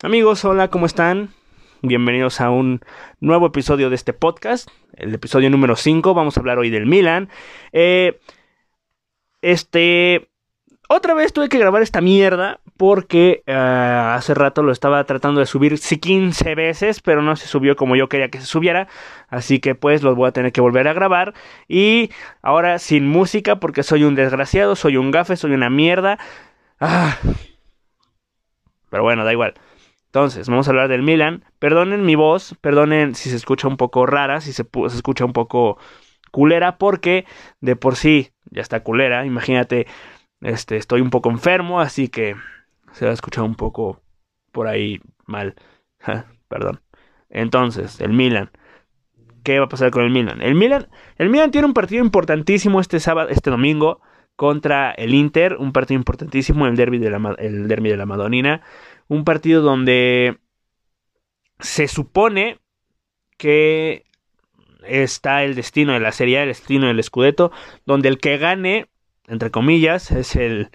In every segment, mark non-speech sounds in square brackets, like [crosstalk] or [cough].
Amigos, hola, ¿cómo están? Bienvenidos a un nuevo episodio de este podcast, el episodio número 5. Vamos a hablar hoy del Milan. Eh, este. Otra vez tuve que grabar esta mierda porque eh, hace rato lo estaba tratando de subir 15 veces, pero no se subió como yo quería que se subiera. Así que pues los voy a tener que volver a grabar. Y ahora sin música porque soy un desgraciado, soy un gafe, soy una mierda. Ah. Pero bueno, da igual. Entonces, vamos a hablar del Milan. Perdonen mi voz, perdonen si se escucha un poco rara, si se, se escucha un poco culera, porque de por sí ya está culera. Imagínate, este, estoy un poco enfermo, así que se va a escuchar un poco por ahí mal. [laughs] Perdón. Entonces, el Milan. ¿Qué va a pasar con el Milan? El Milan, el Milan tiene un partido importantísimo este sábado, este domingo contra el Inter, un partido importantísimo, el derby de la, el derby de la Madonina un partido donde se supone que está el destino de la Serie el destino del Scudetto, donde el que gane, entre comillas, es el,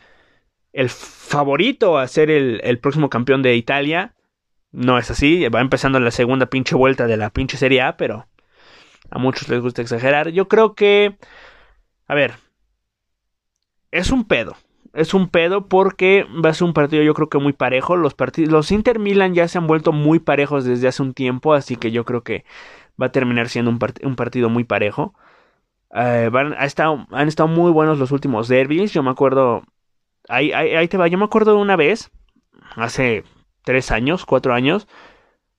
el favorito a ser el, el, próximo campeón de Italia. No es así, va empezando la segunda pinche vuelta de la pinche Serie A, pero a muchos les gusta exagerar. Yo creo que, a ver, es un pedo es un pedo porque va a ser un partido yo creo que muy parejo. Los, partidos, los Inter Milan ya se han vuelto muy parejos desde hace un tiempo, así que yo creo que va a terminar siendo un, un partido muy parejo. Eh, estado, han estado muy buenos los últimos derbis. Yo me acuerdo, ahí, ahí, te va, yo me acuerdo de una vez, hace tres años, cuatro años,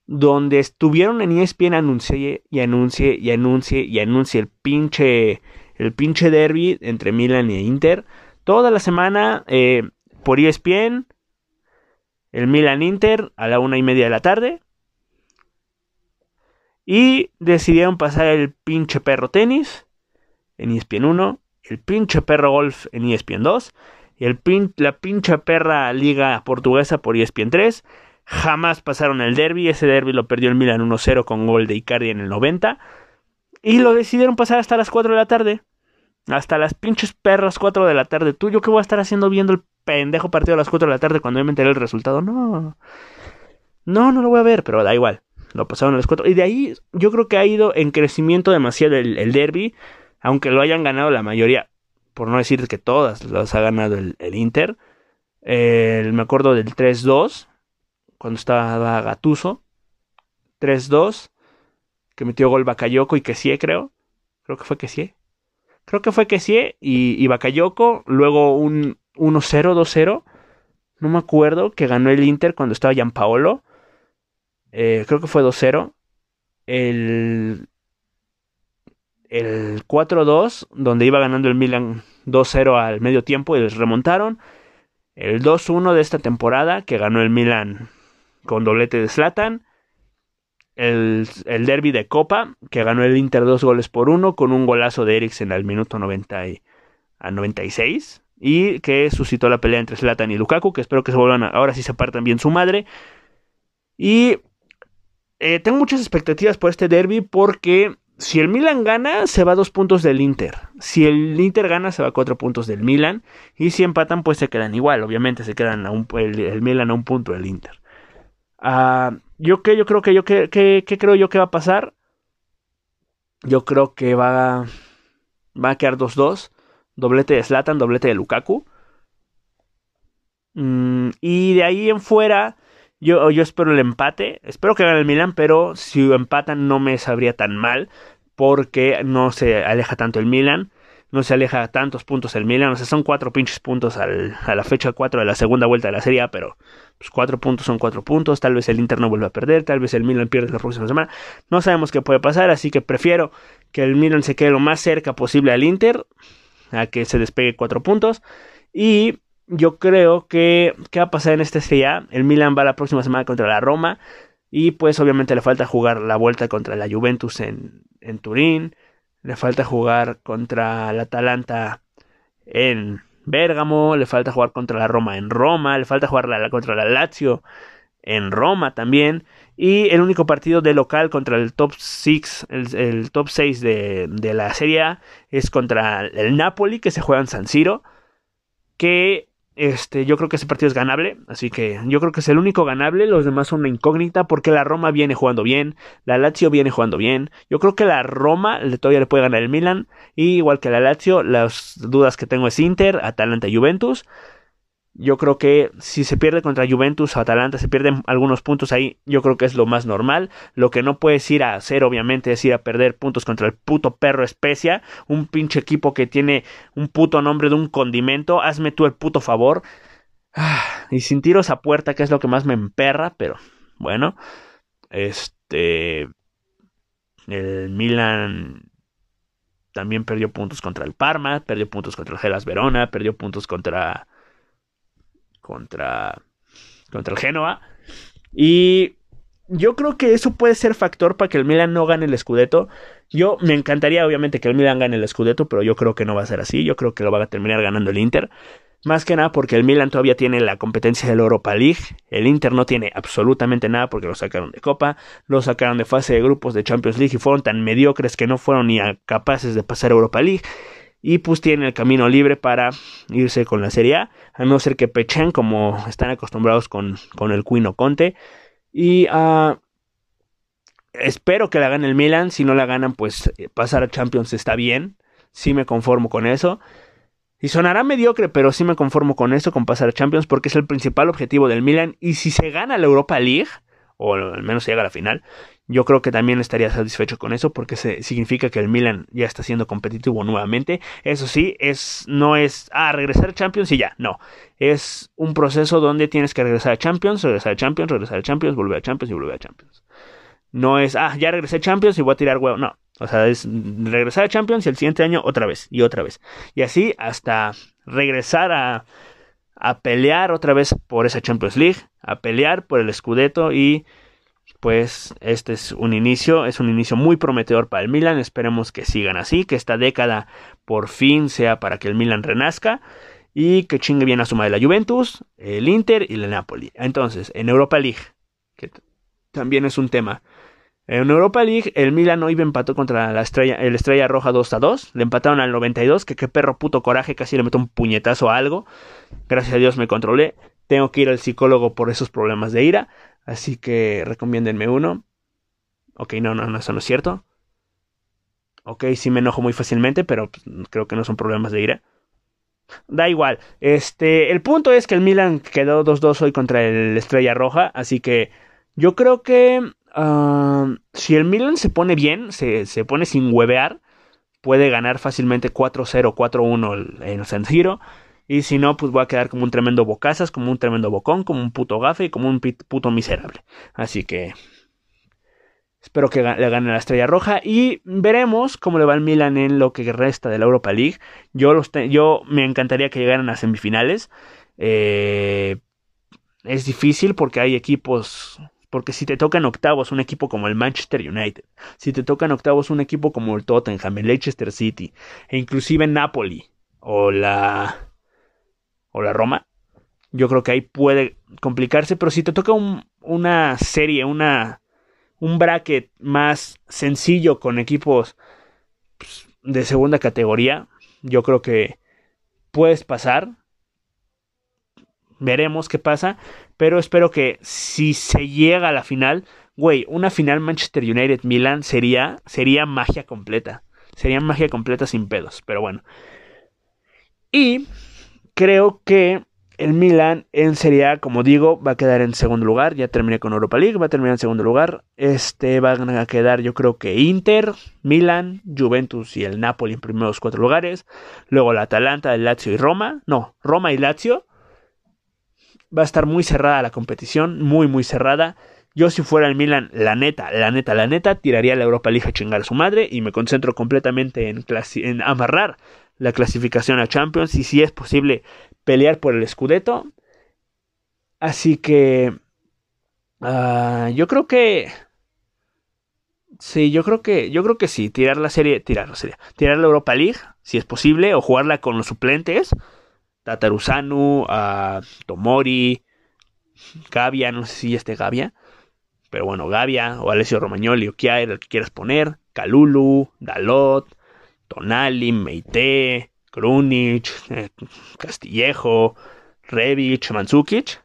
donde estuvieron en ESPN anuncie y anuncie y anuncie y anuncie el pinche, el pinche derby entre Milan y Inter toda la semana eh, por ESPN, el Milan Inter a la una y media de la tarde. Y decidieron pasar el pinche perro tenis en ESPN 1, el pinche perro golf en ESPN 2 y el la pinche perra liga portuguesa por ESPN 3. Jamás pasaron el derby, ese derby lo perdió el Milan 1-0 con gol de Icardi en el 90 y lo decidieron pasar hasta las 4 de la tarde. Hasta las pinches perras 4 de la tarde. ¿Tú yo qué voy a estar haciendo viendo el pendejo partido a las 4 de la tarde cuando yo me enteré el resultado? No. No, no lo voy a ver, pero da igual. Lo pasaron a las 4. Y de ahí yo creo que ha ido en crecimiento demasiado el, derby. Aunque lo hayan ganado la mayoría. Por no decir que todas las ha ganado el, Inter. me acuerdo del 3-2. Cuando estaba Gatuso. 3-2. Que metió gol Bakayoko y Kessie, creo. Creo que fue Kessie creo que fue que y, y Bakayoko, luego un 1-0, 2-0, no me acuerdo, que ganó el Inter cuando estaba Gianpaolo, eh, creo que fue 2-0, el, el 4-2, donde iba ganando el Milan 2-0 al medio tiempo y les remontaron, el 2-1 de esta temporada, que ganó el Milan con doblete de Zlatan, el, el derby de Copa, que ganó el Inter dos goles por uno, con un golazo de Eriksen al minuto 90 y, a 96, y que suscitó la pelea entre Zlatan y Lukaku, que espero que se vuelvan, ahora sí se partan bien su madre. Y eh, tengo muchas expectativas por este derby porque si el Milan gana, se va a dos puntos del Inter. Si el Inter gana, se va a cuatro puntos del Milan. Y si empatan, pues se quedan igual. Obviamente se quedan a un, el, el Milan a un punto del Inter. Ah, yo que yo creo que yo que, creo yo que va a pasar. Yo creo que va va a quedar 2-2, doblete de Slatan, doblete de Lukaku. Mm, y de ahí en fuera yo, yo espero el empate, espero que gane el Milan, pero si empatan no me sabría tan mal porque no se aleja tanto el Milan no se aleja tantos puntos el Milan, o sea, son cuatro pinches puntos a la fecha 4 de la segunda vuelta de la Serie pero pues cuatro puntos son cuatro puntos, tal vez el Inter no vuelva a perder, tal vez el Milan pierda la próxima semana, no sabemos qué puede pasar, así que prefiero que el Milan se quede lo más cerca posible al Inter, a que se despegue cuatro puntos, y yo creo que, ¿qué va a pasar en esta Serie El Milan va la próxima semana contra la Roma, y pues obviamente le falta jugar la vuelta contra la Juventus en, en Turín, le falta jugar contra el Atalanta en Bérgamo, le falta jugar contra la Roma en Roma, le falta jugar contra la Lazio en Roma también. Y el único partido de local contra el top 6, el, top 6 de, la Serie A es contra el Napoli, que se juega en San Siro. Que este, yo creo que ese partido es ganable, así que yo creo que es el único ganable, los demás son una incógnita porque la Roma viene jugando bien, la Lazio viene jugando bien, yo creo que la Roma todavía le puede ganar el Milan, y igual que la Lazio, las dudas que tengo es Inter, Atalanta Juventus, yo creo que si se pierde contra Juventus o Atalanta, se pierden algunos puntos ahí, yo creo que es lo más normal. Lo que no puedes ir a hacer, obviamente, es ir a perder puntos contra el puto perro especia, un pinche equipo que tiene un puto nombre de un condimento. Hazme tú el puto favor. Ah, y sin tiros a puerta, que es lo que más me emperra, pero bueno. Este. El Milan también perdió puntos contra el Parma, perdió puntos contra el Gelas Verona, perdió puntos contra contra, contra el Genoa. Y yo creo que eso puede ser factor para que el Milan no gane el Scudetto. Yo me encantaría obviamente que el Milan gane el Scudetto, pero yo creo que no va a ser así. Yo creo que lo va a terminar ganando el Inter. Más que nada porque el Milan todavía tiene la competencia del Europa League. El Inter no tiene absolutamente nada porque lo sacaron de Copa, lo sacaron de fase de grupos de Champions League y fueron tan mediocres que no fueron ni capaces de pasar Europa League y pues tiene el camino libre para irse con la Serie A, a no ser que pechen como están acostumbrados con, con el Cuino Conte. Y uh, espero que la gane el Milan, si no la ganan pues eh, pasar a Champions está bien, sí me conformo con eso. Y sonará mediocre, pero sí me conformo con eso, con pasar a Champions, porque es el principal objetivo del Milan. Y si se gana la Europa League, o al menos llega a la final, yo creo que también estaría satisfecho con eso porque se, significa que el Milan ya está siendo competitivo nuevamente. Eso sí, es no es ah, regresar a Champions y ya, no. Es un proceso donde tienes que regresar a Champions, regresar a Champions, regresar a Champions, volver a Champions y volver a Champions. No es ah, ya regresé a Champions y voy a tirar huevo, no. O sea, es regresar a Champions y el siguiente año otra vez y otra vez. Y así hasta regresar a a pelear otra vez por esa Champions League, a pelear por el Scudetto y pues este es un inicio, es un inicio muy prometedor para el Milan, esperemos que sigan así, que esta década por fin sea para que el Milan renazca y que chingue bien a suma de la Juventus, el Inter y el Napoli. Entonces, en Europa League, que también es un tema. En Europa League, el Milan hoy empató contra la estrella, el Estrella Roja 2 a 2. Le empataron al 92, que qué perro puto coraje, casi le meto un puñetazo a algo. Gracias a Dios me controlé. Tengo que ir al psicólogo por esos problemas de ira. Así que recomiéndenme uno. Ok, no, no, no, eso no es cierto. Ok, sí me enojo muy fácilmente, pero pues, creo que no son problemas de ira. Da igual. Este, el punto es que el Milan quedó 2-2 hoy contra el Estrella Roja, así que yo creo que uh, si el Milan se pone bien, se, se pone sin huevear, puede ganar fácilmente 4-0, 4-1 en San Siro. Y si no, pues voy a quedar como un tremendo bocazas, como un tremendo bocón, como un puto gafe y como un puto miserable. Así que espero que le gane la estrella roja y veremos cómo le va al Milan en lo que resta de la Europa League. Yo, los yo me encantaría que llegaran a semifinales. Eh, es difícil porque hay equipos porque si te tocan octavos un equipo como el Manchester United, si te tocan octavos un equipo como el Tottenham, el Leicester City, e inclusive Napoli, o la o la Roma, yo creo que ahí puede complicarse, pero si te toca una serie, una, un bracket más sencillo con equipos pues, de segunda categoría, yo creo que puedes pasar. Veremos qué pasa, pero espero que si se llega a la final, güey, una final Manchester United Milan sería sería magia completa. Sería magia completa sin pedos, pero bueno. Y creo que el Milan en Serie A, como digo, va a quedar en segundo lugar. Ya terminé con Europa League, va a terminar en segundo lugar. Este van a quedar, yo creo que Inter, Milan, Juventus y el Napoli en primeros cuatro lugares. Luego la Atalanta, el Lazio y Roma. No, Roma y Lazio. Va a estar muy cerrada la competición, muy, muy cerrada. Yo si fuera el Milan, la neta, la neta, la neta, tiraría la Europa League a chingar a su madre y me concentro completamente en, en amarrar la clasificación a Champions y si es posible pelear por el Scudetto. Así que uh, yo creo que sí, yo creo que yo creo que sí, tirar la serie, tirar la serie, tirar la Europa League si es posible o jugarla con los suplentes, Tatarusanu, Tomori, Gavia, no sé si este Gavia, pero bueno, Gavia o Alessio Romagnoli o Kiaer, el que quieras poner, Calulu, Dalot, Tonali, Meite, Krunic, [laughs] Castillejo, Rebic, Mandzukic,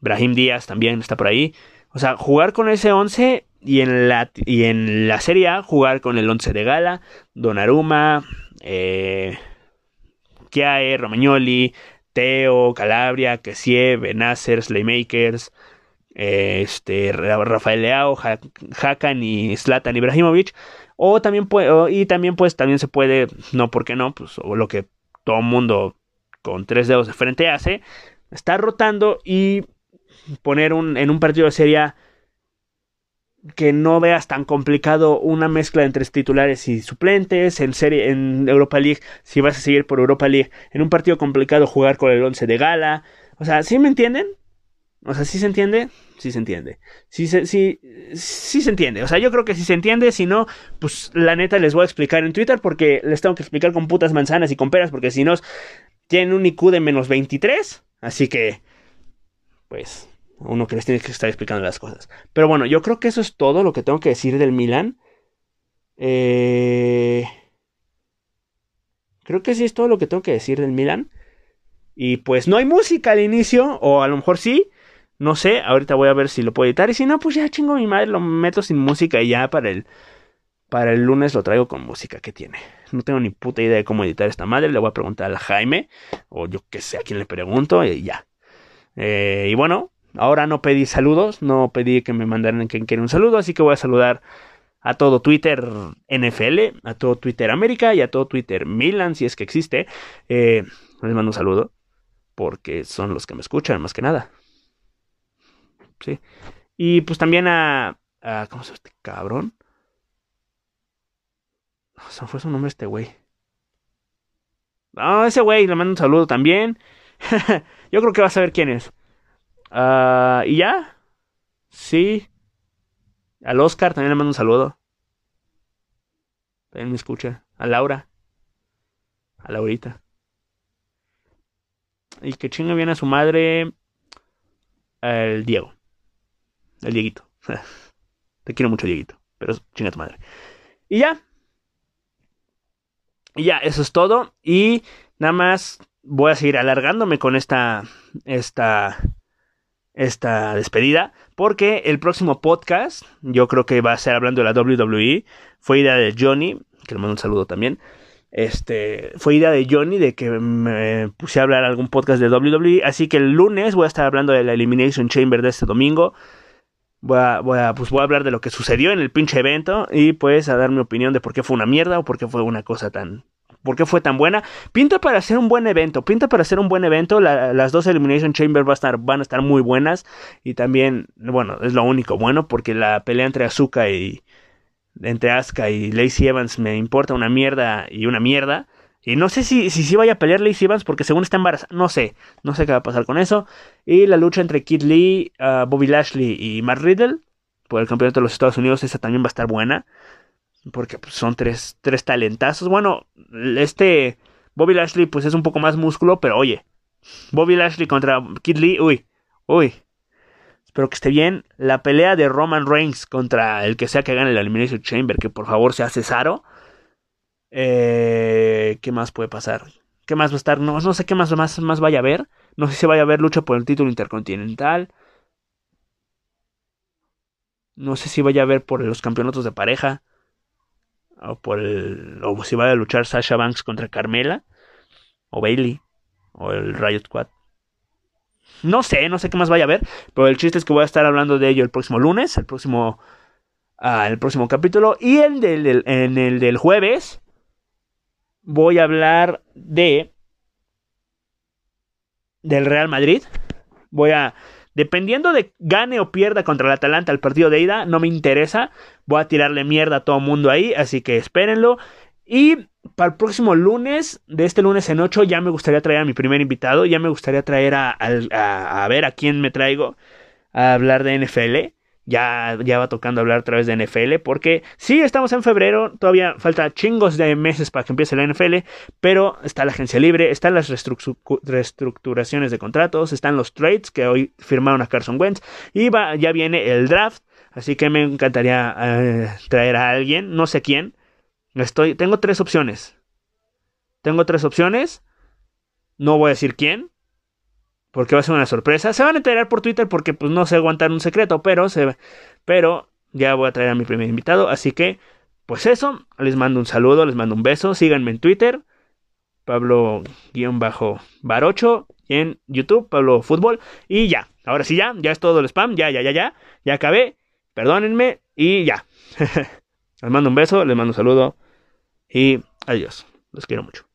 Brahim Díaz también está por ahí. O sea, jugar con ese 11 y en la, y en la Serie A jugar con el 11 de Gala, Donnarumma, eh, Romagnoli, Teo, Calabria, Kessie, Benacer, Slaymakers, eh, este, Rafael Leao, Hakan y Zlatan Ibrahimovic. O también y también pues también se puede, no porque no, pues o lo que todo mundo con tres dedos de frente hace, estar rotando y poner un, en un partido de serie que no veas tan complicado una mezcla entre titulares y suplentes, en serie, en Europa League, si vas a seguir por Europa League, en un partido complicado jugar con el 11 de gala. O sea, ¿sí me entienden? O sea, ¿sí se entiende? Sí se entiende. Sí, sí, sí, sí se entiende. O sea, yo creo que sí se entiende. Si no, pues la neta les voy a explicar en Twitter porque les tengo que explicar con putas manzanas y con peras porque si no, tienen un IQ de menos 23. Así que, pues, uno que les tiene que estar explicando las cosas. Pero bueno, yo creo que eso es todo lo que tengo que decir del Milan. Eh... Creo que sí es todo lo que tengo que decir del Milan. Y pues no hay música al inicio, o a lo mejor sí. No sé, ahorita voy a ver si lo puedo editar. Y si no, pues ya chingo mi madre, lo meto sin música y ya para el, para el lunes lo traigo con música que tiene. No tengo ni puta idea de cómo editar esta madre. Le voy a preguntar a Jaime, o yo que sé a quién le pregunto, y ya. Eh, y bueno, Ahora no pedí saludos, no pedí que me mandaran quien quiera un saludo, así que voy a saludar a todo Twitter NFL, a todo Twitter América y a todo Twitter Milan, si es que existe. Eh, les mando un saludo, porque son los que me escuchan más que nada. Sí. Y pues también a... ¿Cómo se llama este cabrón? Se fue su nombre este güey. Ah, ese güey, le mando un saludo también. [laughs] Yo creo que va a saber quién es. Uh, y ya. Sí. Al Oscar también le mando un saludo. También me escucha. A Laura. A Laurita. Y que chinga bien a su madre. El Diego. El Dieguito. [laughs] Te quiero mucho, Dieguito. Pero chinga tu madre. Y ya. Y ya, eso es todo. Y nada más voy a seguir alargándome con esta. Esta esta despedida, porque el próximo podcast, yo creo que va a ser hablando de la WWE, fue idea de Johnny, que le mando un saludo también. Este, fue idea de Johnny de que me puse a hablar algún podcast de WWE, así que el lunes voy a estar hablando de la Elimination Chamber de este domingo. Voy a, voy a, pues voy a hablar de lo que sucedió en el pinche evento y pues a dar mi opinión de por qué fue una mierda o por qué fue una cosa tan, por qué fue tan buena. Pinta para hacer un buen evento, pinta para hacer un buen evento. las dos Elimination Chamber van a, estar, van a estar muy buenas. Y también, bueno, es lo único bueno porque la pelea entre Azuka y... Entre Asuka y Lacey Evans me importa una mierda y una mierda. Y no sé si, si, vaya a pelear Lacey Evans porque según está embarazada. No sé. No sé qué va a pasar con eso. Y la lucha entre Kid Lee, uh, Bobby Lashley y Matt Riddle por el campeonato de los Estados Unidos. Esa también va a estar buena porque pues, son tres, tres talentazos. Bueno, este Bobby Lashley pues es un poco más músculo, pero oye, Bobby Lashley contra Kid Lee, uy, uy. Espero que esté bien. La pelea de Roman Reigns contra el que sea que gane la Elimination Chamber, que por favor sea Cesaro. Eh, ¿Qué más puede pasar? ¿Qué más va a estar? No, no sé qué más, más, más vaya a haber. No sé si vaya a haber lucha por el título intercontinental. No sé si vaya a haber por los campeonatos de pareja o por el, o si va a luchar Sasha Banks contra Carmela o Bailey o el Riot Squad. No sé, no sé qué más vaya a haber, pero el chiste es que voy a estar hablando de ello el próximo lunes, el próximo ah, el próximo capítulo y el del, en el del jueves voy a hablar de del Real Madrid. Voy a Dependiendo de gane o pierda contra el Atalanta el partido de ida, no me interesa. Voy a tirarle mierda a todo mundo ahí, así que espérenlo. Y para el próximo lunes, de este lunes en 8, ya me gustaría traer a mi primer invitado. Ya me gustaría traer a, a, a ver a quién me traigo a hablar de NFL ya, ya va tocando hablar a través de NFL, porque sí, estamos en febrero, todavía falta chingos de meses para que empiece la NFL, pero está la agencia libre, están las reestructuraciones de contratos, están los trades que hoy firmaron a Carson Wentz, y va, ya viene el draft, así que me encantaría eh, traer a alguien, no sé quién. Estoy, tengo tres opciones. Tengo tres opciones. No voy a decir quién. Porque va a ser una sorpresa. Se van a enterar por Twitter porque pues no sé aguantar un secreto, pero se pero ya voy a traer a mi primer invitado, así que pues eso, les mando un saludo, les mando un beso, síganme en Twitter, Pablo-Barocho, y en YouTube, Pablo Fútbol, y ya, ahora sí ya, ya es todo el spam, ya, ya, ya, ya, ya acabé, perdónenme, y ya. [laughs] les mando un beso, les mando un saludo, y adiós, los quiero mucho.